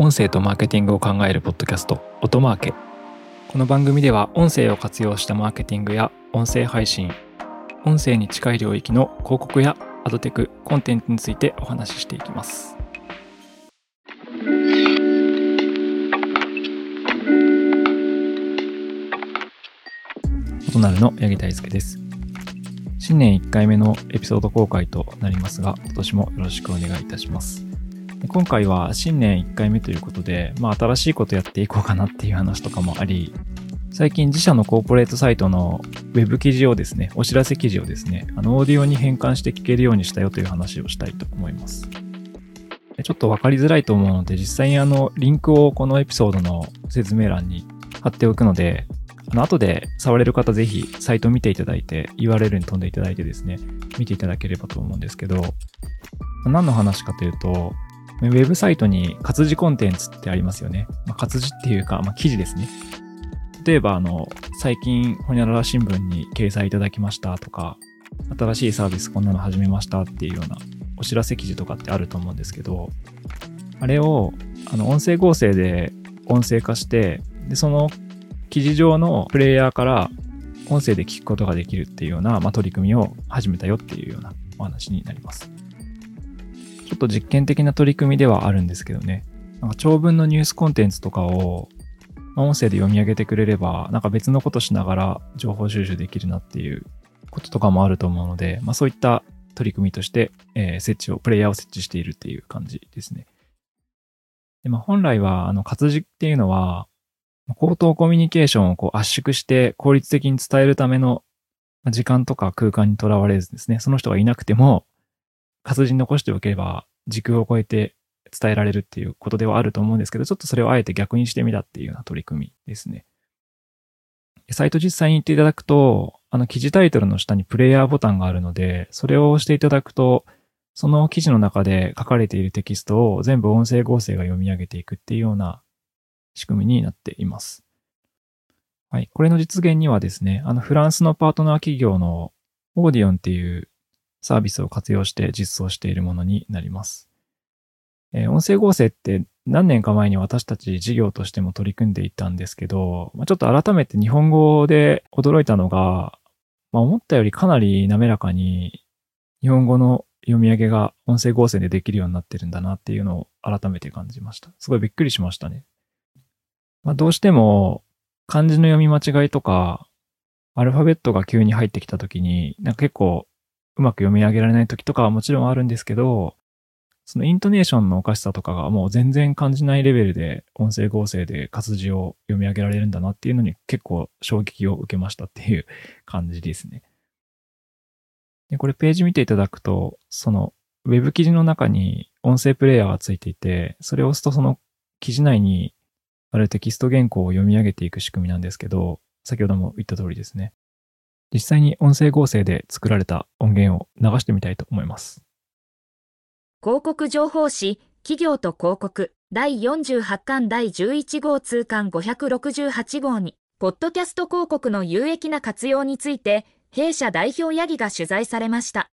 音声とマーケティングを考えるポッドキャスト音マーケ。この番組では音声を活用したマーケティングや音声配信音声に近い領域の広告やアドテクコンテンツについてお話ししていきます。音なるの八木大輔です。新年1回目のエピソード公開となりますが今年もよろしくお願いいたします。で今回は新年1回目ということで、まあ新しいことやっていこうかなっていう話とかもあり、最近自社のコーポレートサイトのウェブ記事をですね、お知らせ記事をですね、あのオーディオに変換して聞けるようにしたよという話をしたいと思います。ちょっとわかりづらいと思うので、実際にあの、リンクをこのエピソードの説明欄に貼っておくので、あの、後で触れる方ぜひサイト見ていただいて、URL に飛んでいただいてですね、見ていただければと思うんですけど、何の話かというと、ウェブサイトに活字コンテンツってありますよね。まあ、活字っていうか、まあ、記事ですね。例えば、あの、最近、ほにゃらら新聞に掲載いただきましたとか、新しいサービスこんなの始めましたっていうようなお知らせ記事とかってあると思うんですけど、あれを、あの、音声合成で音声化して、で、その記事上のプレイヤーから音声で聞くことができるっていうような、まあ、取り組みを始めたよっていうようなお話になります。ちょっと実験的な取り組みではあるんですけどね。なんか長文のニュースコンテンツとかをま、音声で読み上げてくれれば、なんか別のことしながら情報収集できるなっていうこととかもあると思うので、まあそういった取り組みとして、えー、設置を、プレイヤーを設置しているっていう感じですね。でまあ、本来は、あの、活字っていうのは、口頭コミュニケーションをこう圧縮して効率的に伝えるための時間とか空間にとらわれずですね、その人がいなくても、活字に残しておけば時空を超えて伝えられるっていうことではあると思うんですけど、ちょっとそれをあえて逆にしてみたっていうような取り組みですね。サイト実際に行っていただくと、あの記事タイトルの下にプレイヤーボタンがあるので、それを押していただくと、その記事の中で書かれているテキストを全部音声合成が読み上げていくっていうような仕組みになっています。はい。これの実現にはですね、あのフランスのパートナー企業のオーディオンっていうサービスを活用して実装しているものになります。えー、音声合成って何年か前に私たち事業としても取り組んでいたんですけど、まあ、ちょっと改めて日本語で驚いたのが、まあ、思ったよりかなり滑らかに日本語の読み上げが音声合成でできるようになってるんだなっていうのを改めて感じました。すごいびっくりしましたね。まあ、どうしても漢字の読み間違いとか、アルファベットが急に入ってきた時に、なんか結構うまく読み上げられない時とかはもちろんあるんですけど、そのイントネーションのおかしさとかがもう全然感じないレベルで音声合成で活字を読み上げられるんだなっていうのに結構衝撃を受けましたっていう感じですね。で、これページ見ていただくと、そのウェブ記事の中に音声プレイヤーがついていて、それを押すとその記事内にあるテキスト原稿を読み上げていく仕組みなんですけど、先ほども言った通りですね。実際に音声合成で作られた音源を流してみたいと思います。広告情報誌、企業と広告、第48巻第11号通巻568号に、ポッドキャスト広告の有益な活用について、弊社代表ヤギが取材されました。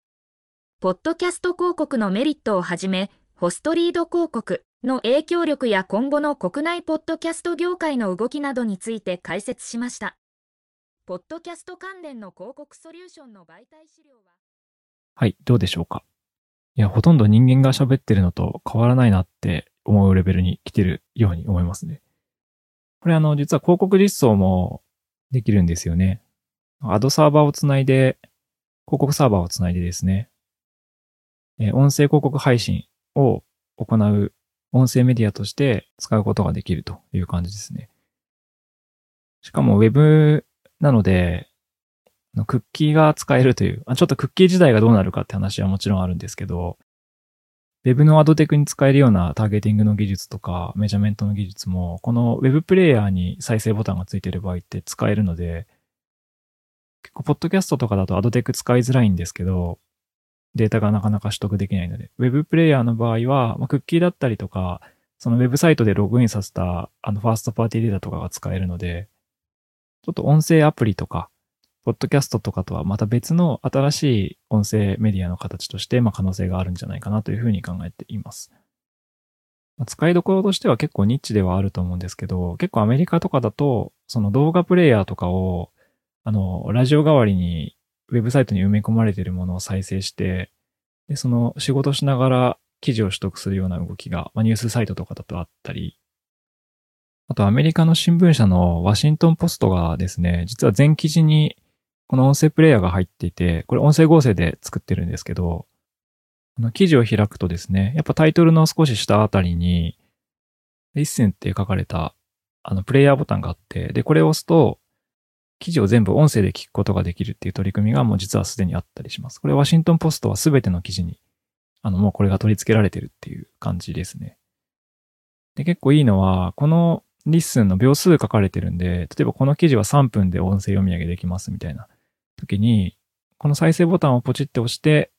ポッドキャスト広告のメリットをはじめ、ホストリード広告の影響力や今後の国内ポッドキャスト業界の動きなどについて解説しました。ポッドキャスト関連の広告ソリューションの媒体資料は？はい、どうでしょうか？いや、ほとんど人間が喋ってるのと変わらないなって思うレベルに来てるように思いますね。これあの、実は広告実装もできるんですよね。アドサーバーをつないで、広告サーバーをつないでですね、え音声広告配信を行う音声メディアとして使うことができるという感じですね。しかも Web なので、クッキーが使えるという、ちょっとクッキー時代がどうなるかって話はもちろんあるんですけど、Web のアドテクに使えるようなターゲティングの技術とかメジャメントの技術も、この Web プレイヤーに再生ボタンがついている場合って使えるので、結構、ポッドキャストとかだとアドテク使いづらいんですけど、データがなかなか取得できないので、Web プレイヤーの場合は、ま、クッキーだったりとか、その Web サイトでログインさせた、あの、ファーストパーティーデータとかが使えるので、ちょっと音声アプリとか、ポッドキャストとかとはまた別の新しい音声メディアの形として、まあ、可能性があるんじゃないかなというふうに考えています。まあ使いどころとしては結構ニッチではあると思うんですけど、結構アメリカとかだと、その動画プレイヤーとかを、あの、ラジオ代わりにウェブサイトに埋め込まれているものを再生して、で、その仕事しながら記事を取得するような動きが、まあ、ニュースサイトとかだとあったり、あとアメリカの新聞社のワシントンポストがですね、実は全記事にこの音声プレイヤーが入っていて、これ音声合成で作ってるんですけど、この記事を開くとですね、やっぱタイトルの少し下あたりに、 listen って書かれた、あの、プレイヤーボタンがあって、で、これを押すと、記事を全部音声で聞くことができるっていう取り組みがもう実はすでにあったりします。これワシントンポストはすべての記事に、あの、もうこれが取り付けられてるっていう感じですね。で、結構いいのは、この listen の秒数書かれてるんで、例えばこの記事は3分で音声読み上げできますみたいな時に、この再生ボタンをポチって押して、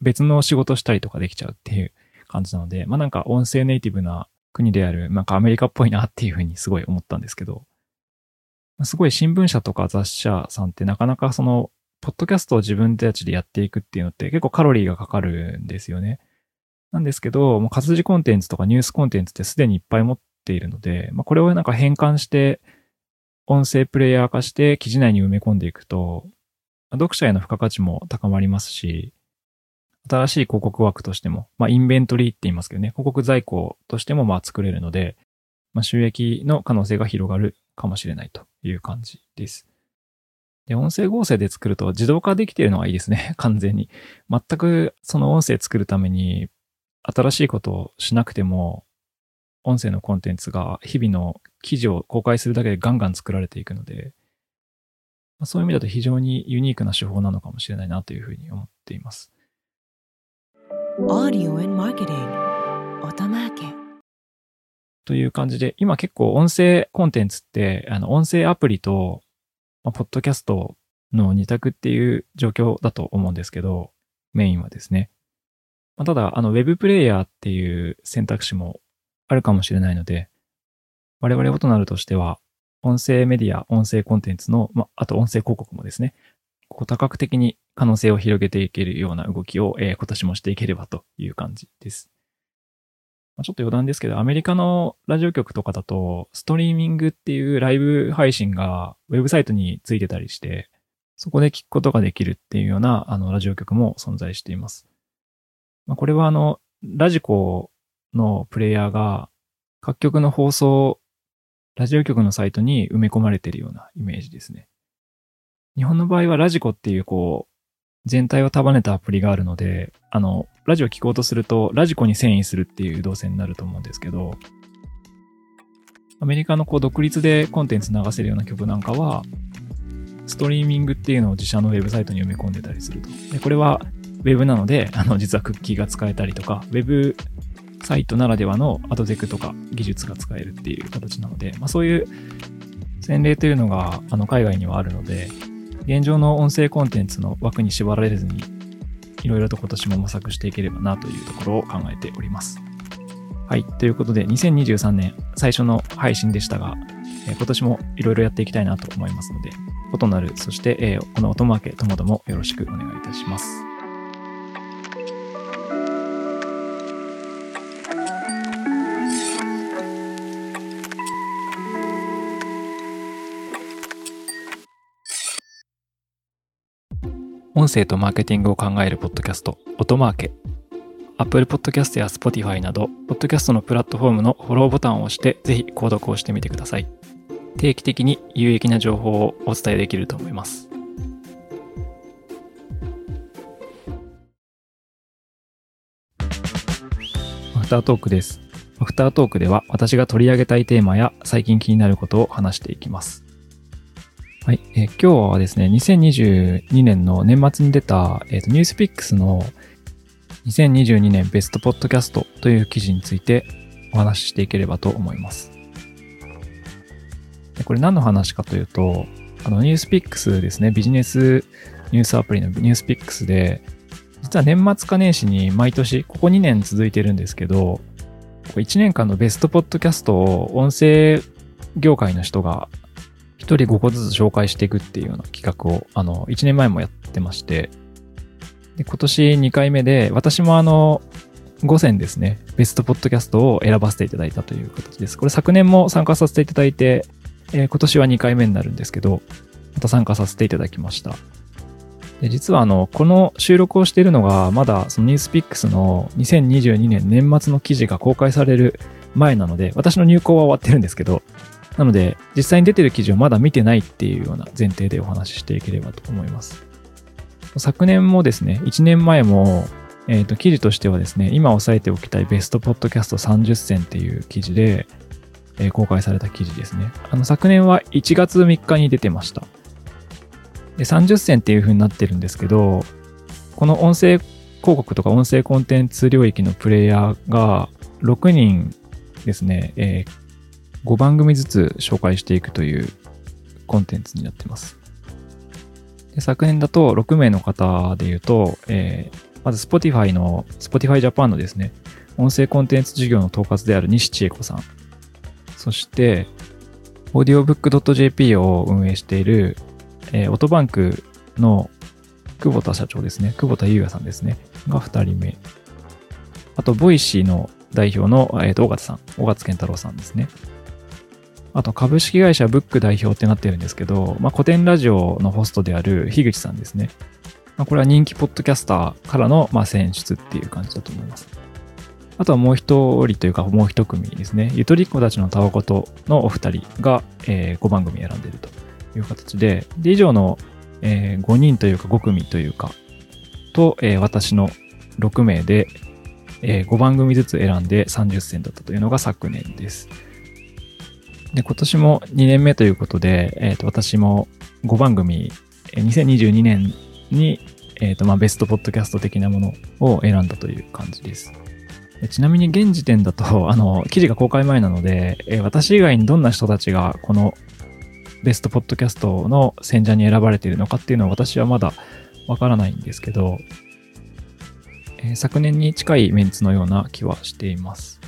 別の仕事したりとかできちゃうっていう感じなので、まあなんか音声ネイティブな国である、なんかアメリカっぽいなっていうふうにすごい思ったんですけど、すごい新聞社とか雑誌社さんってなかなかその、ポッドキャストを自分たちでやっていくっていうのって結構カロリーがかかるんですよね。なんですけど、もう活字コンテンツとかニュースコンテンツってすでにいっぱい持っっているので、まあこれをなんか変換して、音声プレイヤー化して記事内に埋め込んでいくと、読者への付加価値も高まりますし、新しい広告枠としても、まあ、インベントリーって言いますけどね、広告在庫としてもまあ作れるので、まあ、収益の可能性が広がるかもしれないという感じです。で、音声合成で作ると自動化できているのがいいですね、完全に。全くその音声作るために新しいことをしなくても、音声のコンテンツが日々の記事を公開するだけでガンガン作られていくので、そういう意味だと非常にユニークな手法なのかもしれないなというふうに思っています。という感じで、今結構音声コンテンツって、あの、音声アプリと、まあ、ポッドキャストの二択っていう状況だと思うんですけど、メインはですね。まあ、ただ、あの、ウェブプレイヤーっていう選択肢もあるかもしれないので、我々となるとしては、音声メディア、音声コンテンツの、まあ、あと音声広告もですね、こう多角的に可能性を広げていけるような動きを、えー、今年もしていければという感じです。ま、ちょっと余談ですけど、アメリカのラジオ局とかだと、ストリーミングっていうライブ配信がウェブサイトについてたりして、そこで聞くことができるっていうような、あの、ラジオ局も存在しています。まあ、これはあの、ラジコのプレイヤーが各局の放送ラジオ局のサイトに埋め込まれているようなイメージですね。日本の場合はラジコっていうこう、全体を束ねたアプリがあるので、あの、ラジオ聞こうとすると、ラジコに遷移するっていう動線になると思うんですけど、アメリカのこう独立でコンテンツ流せるような曲なんかは、ストリーミングっていうのを自社のウェブサイトに埋め込んでたりすると。で、これはウェブなので、あの、実はクッキーが使えたりとか、ウェブサイトならではのアドテクとか技術が使えるっていう形なので、まあ、そういう前例というのがあの海外にはあるので、現状の音声コンテンツの枠に縛られずに、いろいろと今年も模索していければなというところを考えております。はい。ということで、2023年最初の配信でしたが、え、今年もいろいろやっていきたいなと思いますので、異なる、そして、え、この音マーケともどもよろしくお願いいたします。音声とマーケティングを考えるポッドキャスト、音マーケ。Apple Podcast や Spotify など、ポッドキャストのプラットフォームのフォローボタンを押して、ぜひ購読をしてみてください。定期的に有益な情報をお伝えできると思います。アフタートークです。アフタートークでは私が取り上げたいテーマや最近気になることを話していきます。はい、えー、今日はですね、2022年の年末に出た、えーと、ニュースピックスの2022年ベストポッドキャストという記事についてお話ししていければと思います。これ何の話かというと、あのニュースピックスですね、ビジネスニュースアプリのニュースピックスで、実は年末か年始に毎年、ここ2年続いてるんですけど、1年間のベストポッドキャストを音声業界の人が人5個ずつ紹介していくっていうような企画を、あの、1年前もやってまして、で、今年2回目で、私もあの、5選ですね、ベストポッドキャストを選ばせていただいたという形です。これ昨年も参加させていただいて、えー、今年は2回目になるんですけど、また参加させていただきました。で実はあの、この収録をしているのが、まだそのニュースピックスの2022年年末の記事が公開される前なので、私の入稿は終わってるんですけど、なので、実際に出てる記事をまだ見てないっていうような前提でお話ししていければと思います。昨年もですね、1年前も、えっ、ー、と、記事としてはですね、今押さえておきたいベストポッドキャスト30選っていう記事で、えー、公開された記事ですね。あの、昨年は1月3日に出てました。で、30選っていう風になってるんですけど、この音声広告とか音声コンテンツ領域のプレイヤーが6人ですね、えー、5番組ずつ紹介していくというコンテンツになってます。で昨年だと6名の方で言うと、えー、まず Spotify の、Spotify Japan のですね、音声コンテンツ事業の統括である西千恵子さん。そして、audiobook.jp を運営しているえー、オトバンクの久保田社長ですね。久保田裕也さんですね。が2人目。あと、 Voicy の代表の、えー、と、緒方さん。緒方憲太郎さんですね。あと、株式会社ブック代表ってなってるんですけど、まあ、古典ラジオのホストである樋口さんですね。まあ、これは人気ポッドキャスターからの、まあ、選出っていう感じだと思います。あとはもう一人というか、もう一組ですね。ゆとりっ子たちのたわことのお二人が、えー、5番組選んでいると。いう形で、で、以上の、えー、5人というか5組というか、と、えー、私の6名で、えー、5番組ずつ選んで30戦だったというのが昨年です。で、今年も2年目ということで、え、ー、と、私も5番組、2022年に、え、ー、と、まあ、ベストポッドキャスト的なものを選んだという感じです。ちなみに現時点だと、あの、記事が公開前なので、えー、私以外にどんな人たちがこのベストポッドキャストの選者に選ばれているのかっていうのは私はまだわからないんですけど、えー、昨年に近いメンツのような気はしています。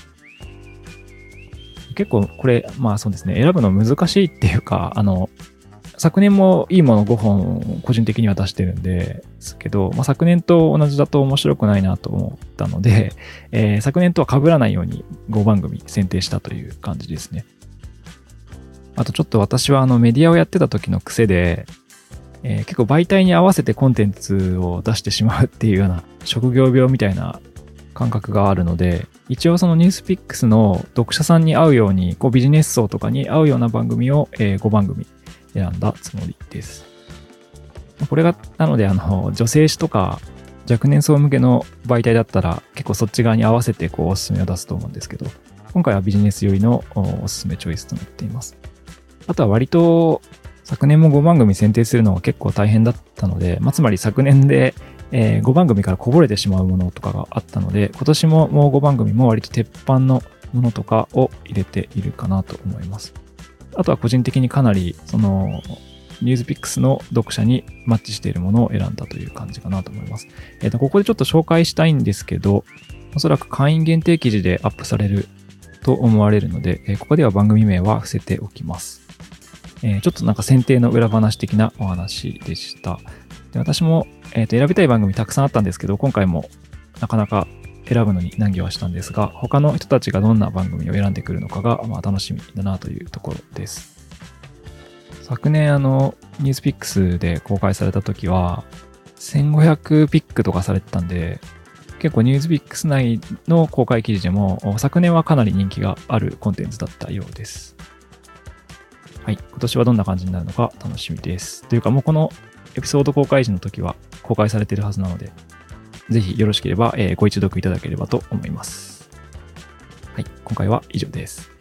結構これ、まあそうですね、選ぶの難しいっていうか、あの、昨年もいいもの5本個人的には出してるんですけど、まあ、昨年と同じだと面白くないなと思ったので、えー、昨年とは被らないように5番組選定したという感じですね。あとちょっと私はあのメディアをやってた時の癖で、えー、結構媒体に合わせてコンテンツを出してしまうっていうような職業病みたいな感覚があるので、一応そのニュースピックスの読者さんに合うように、こうビジネス層とかに合うような番組を、えー、5番組選んだつもりです。これが、なのであの、女性誌とか若年層向けの媒体だったら結構そっち側に合わせてこうおすすめを出すと思うんですけど、今回はビジネス寄りのおすすめチョイスとなっています。あとは割と昨年も5番組選定するのが結構大変だったので、まあ、つまり昨年で、えー、5番組からこぼれてしまうものとかがあったので、今年ももう5番組も割と鉄板のものとかを入れているかなと思います。あとは個人的にかなり、その、ニュースピックスの読者にマッチしているものを選んだという感じかなと思います。えっ、ー、と、ここでちょっと紹介したいんですけど、おそらく会員限定記事でアップされると思われるので、えー、ここでは番組名は伏せておきます。えー、ちょっとなんか選定の裏話的なお話でした。で私も、えー、と選びたい番組たくさんあったんですけど、今回もなかなか選ぶのに難儀はしたんですが、他の人たちがどんな番組を選んでくるのかが、まあ、楽しみだなというところです。昨年、あの、ニュースピックスで公開された時は、1500ピックとかされてたんで、結構ニュースピックス内の公開記事でも、昨年はかなり人気があるコンテンツだったようです。はい。今年はどんな感じになるのか楽しみです。というか、もうこのエピソード公開時の時は公開されているはずなので、ぜひよろしければ、えー、ご一読いただければと思います。はい。今回は以上です。